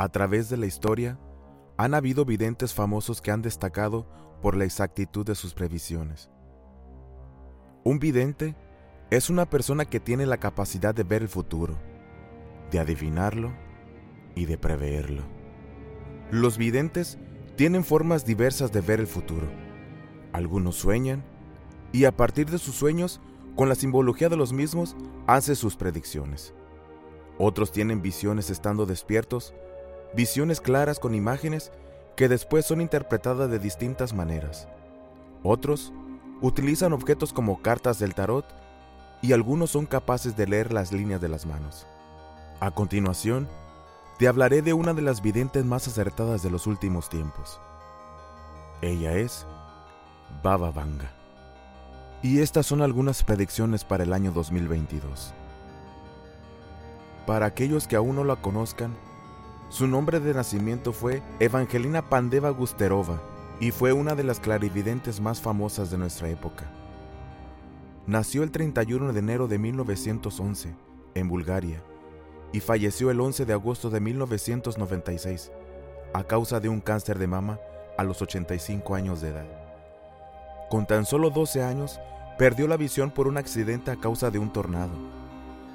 A través de la historia, han habido videntes famosos que han destacado por la exactitud de sus previsiones. Un vidente es una persona que tiene la capacidad de ver el futuro, de adivinarlo y de preverlo. Los videntes tienen formas diversas de ver el futuro. Algunos sueñan y a partir de sus sueños, con la simbología de los mismos, hace sus predicciones. Otros tienen visiones estando despiertos, visiones claras con imágenes que después son interpretadas de distintas maneras. Otros utilizan objetos como cartas del tarot y algunos son capaces de leer las líneas de las manos. A continuación, te hablaré de una de las videntes más acertadas de los últimos tiempos. Ella es Baba Vanga. Y estas son algunas predicciones para el año 2022. Para aquellos que aún no la conozcan, su nombre de nacimiento fue Evangelina Pandeva Gusterova y fue una de las clarividentes más famosas de nuestra época. Nació el 31 de enero de 1911 en Bulgaria y falleció el 11 de agosto de 1996 a causa de un cáncer de mama a los 85 años de edad. Con tan solo 12 años, perdió la visión por un accidente a causa de un tornado.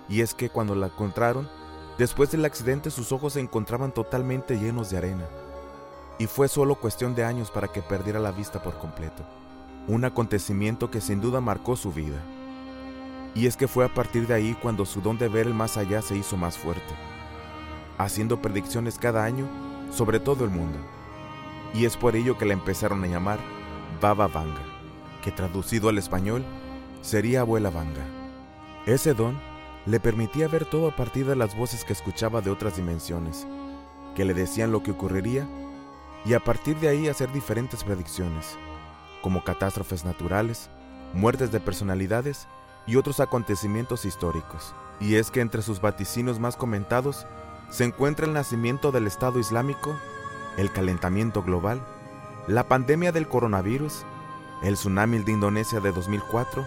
Y es que cuando la encontraron, después del accidente sus ojos se encontraban totalmente llenos de arena y fue solo cuestión de años para que perdiera la vista por completo. Un acontecimiento que sin duda marcó su vida. Y es que fue a partir de ahí cuando su don de ver el más allá se hizo más fuerte, haciendo predicciones cada año sobre todo el mundo. Y es por ello que la empezaron a llamar Baba Vanga, que traducido al español sería abuela Vanga. Ese don le permitía ver todo a partir de las voces que escuchaba de otras dimensiones, que le decían lo que ocurriría y a partir de ahí hacer diferentes predicciones, como catástrofes naturales, muertes de personalidades y otros acontecimientos históricos. Y es que entre sus vaticinos más comentados se encuentra el nacimiento del Estado Islámico, el calentamiento global, la pandemia del coronavirus, el tsunami de Indonesia de 2004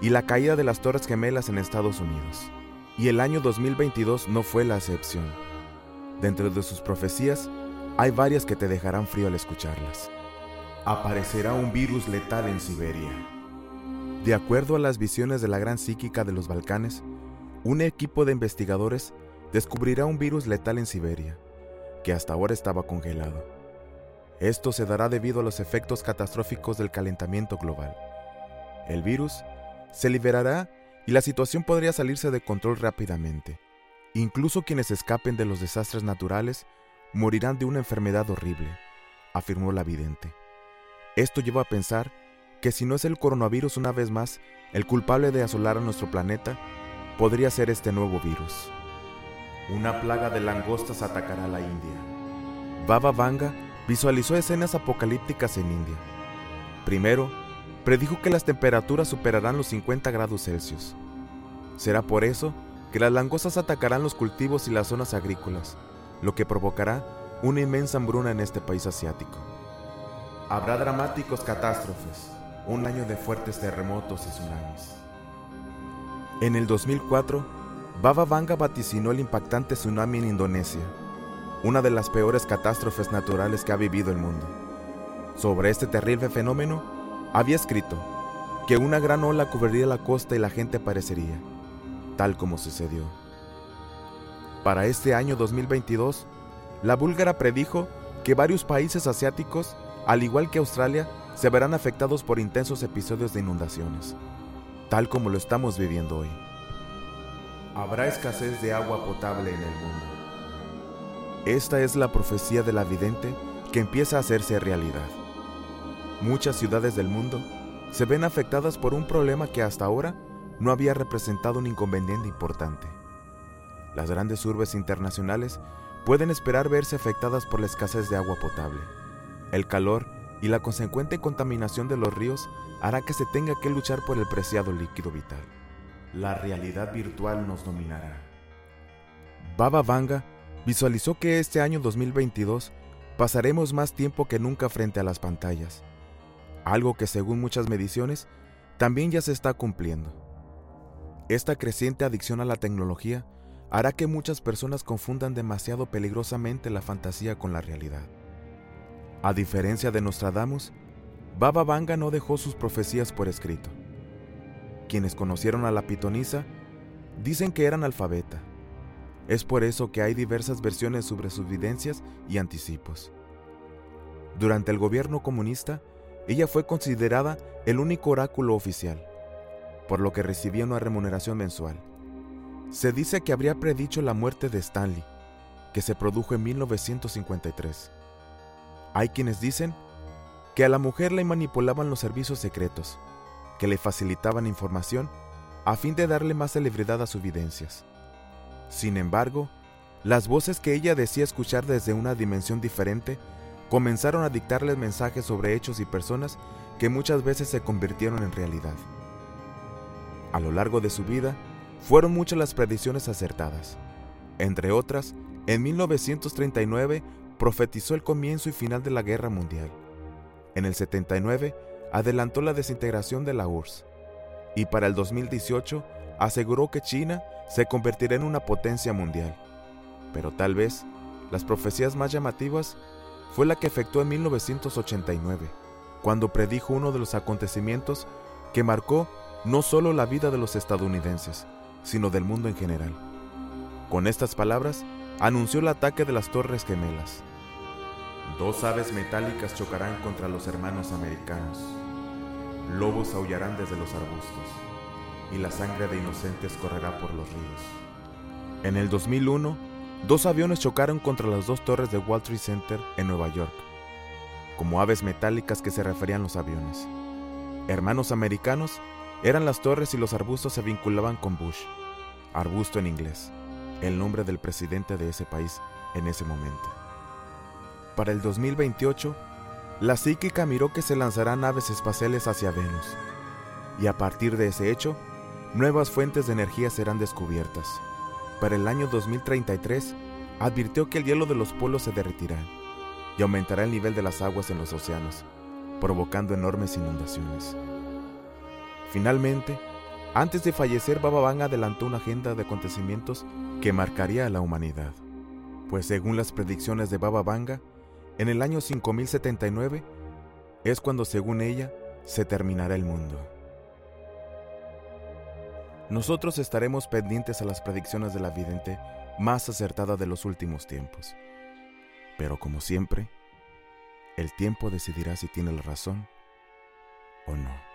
y la caída de las Torres Gemelas en Estados Unidos. Y el año 2022 no fue la excepción. Dentro de sus profecías hay varias que te dejarán frío al escucharlas. Aparecerá un virus letal en Siberia. De acuerdo a las visiones de la gran psíquica de los Balcanes, un equipo de investigadores descubrirá un virus letal en Siberia, que hasta ahora estaba congelado. Esto se dará debido a los efectos catastróficos del calentamiento global. El virus se liberará y la situación podría salirse de control rápidamente. Incluso quienes escapen de los desastres naturales morirán de una enfermedad horrible, afirmó la vidente. Esto lleva a pensar que si no es el coronavirus una vez más el culpable de asolar a nuestro planeta, podría ser este nuevo virus. Una plaga de langostas atacará a la India. Baba Vanga visualizó escenas apocalípticas en India. Primero, predijo que las temperaturas superarán los 50 grados Celsius. Será por eso que las langostas atacarán los cultivos y las zonas agrícolas, lo que provocará una inmensa hambruna en este país asiático. Habrá dramáticos catástrofes, un año de fuertes terremotos y tsunamis. En el 2004, Baba Vanga vaticinó el impactante tsunami en Indonesia, una de las peores catástrofes naturales que ha vivido el mundo. Sobre este terrible fenómeno, había escrito que una gran ola cubriría la costa y la gente parecería, tal como sucedió. Para este año 2022, la búlgara predijo que varios países asiáticos, al igual que Australia, se verán afectados por intensos episodios de inundaciones, tal como lo estamos viviendo hoy. Habrá escasez de agua potable en el mundo. Esta es la profecía de la vidente que empieza a hacerse realidad. Muchas ciudades del mundo se ven afectadas por un problema que hasta ahora no había representado un inconveniente importante las grandes urbes internacionales pueden esperar verse afectadas por la escasez de agua potable. El calor y la consecuente contaminación de los ríos hará que se tenga que luchar por el preciado líquido vital. La realidad virtual nos dominará. Baba Vanga visualizó que este año 2022 pasaremos más tiempo que nunca frente a las pantallas, algo que según muchas mediciones también ya se está cumpliendo. Esta creciente adicción a la tecnología hará que muchas personas confundan demasiado peligrosamente la fantasía con la realidad. A diferencia de Nostradamus, Baba Vanga no dejó sus profecías por escrito. Quienes conocieron a la pitonisa dicen que era analfabeta. Es por eso que hay diversas versiones sobre sus videncias y anticipos. Durante el gobierno comunista, ella fue considerada el único oráculo oficial, por lo que recibía una remuneración mensual. Se dice que habría predicho la muerte de Stanley, que se produjo en 1953. Hay quienes dicen que a la mujer le manipulaban los servicios secretos, que le facilitaban información a fin de darle más celebridad a sus videncias. Sin embargo, las voces que ella decía escuchar desde una dimensión diferente comenzaron a dictarle mensajes sobre hechos y personas que muchas veces se convirtieron en realidad. A lo largo de su vida, fueron muchas las predicciones acertadas. Entre otras, en 1939 profetizó el comienzo y final de la Guerra Mundial. En el 79 adelantó la desintegración de la URSS. Y para el 2018 aseguró que China se convertirá en una potencia mundial. Pero tal vez las profecías más llamativas fue la que efectuó en 1989, cuando predijo uno de los acontecimientos que marcó no solo la vida de los estadounidenses, sino del mundo en general. Con estas palabras, anunció el ataque de las Torres Gemelas. Dos aves metálicas chocarán contra los hermanos americanos. Lobos aullarán desde los arbustos, y la sangre de inocentes correrá por los ríos. En el 2001, dos aviones chocaron contra las dos torres de Wall Street Center en Nueva York, como aves metálicas que se referían los aviones. Hermanos americanos eran las torres y los arbustos se vinculaban con Bush, arbusto en inglés, el nombre del presidente de ese país en ese momento. Para el 2028, la psíquica miró que se lanzarán naves espaciales hacia Venus, y a partir de ese hecho, nuevas fuentes de energía serán descubiertas. Para el año 2033, advirtió que el hielo de los polos se derretirá y aumentará el nivel de las aguas en los océanos, provocando enormes inundaciones. Finalmente, antes de fallecer, Baba Vanga adelantó una agenda de acontecimientos que marcaría a la humanidad. Pues según las predicciones de Baba Vanga, en el año 5079 es cuando, según ella, se terminará el mundo. Nosotros estaremos pendientes a las predicciones de la vidente más acertada de los últimos tiempos. Pero como siempre, el tiempo decidirá si tiene la razón o no.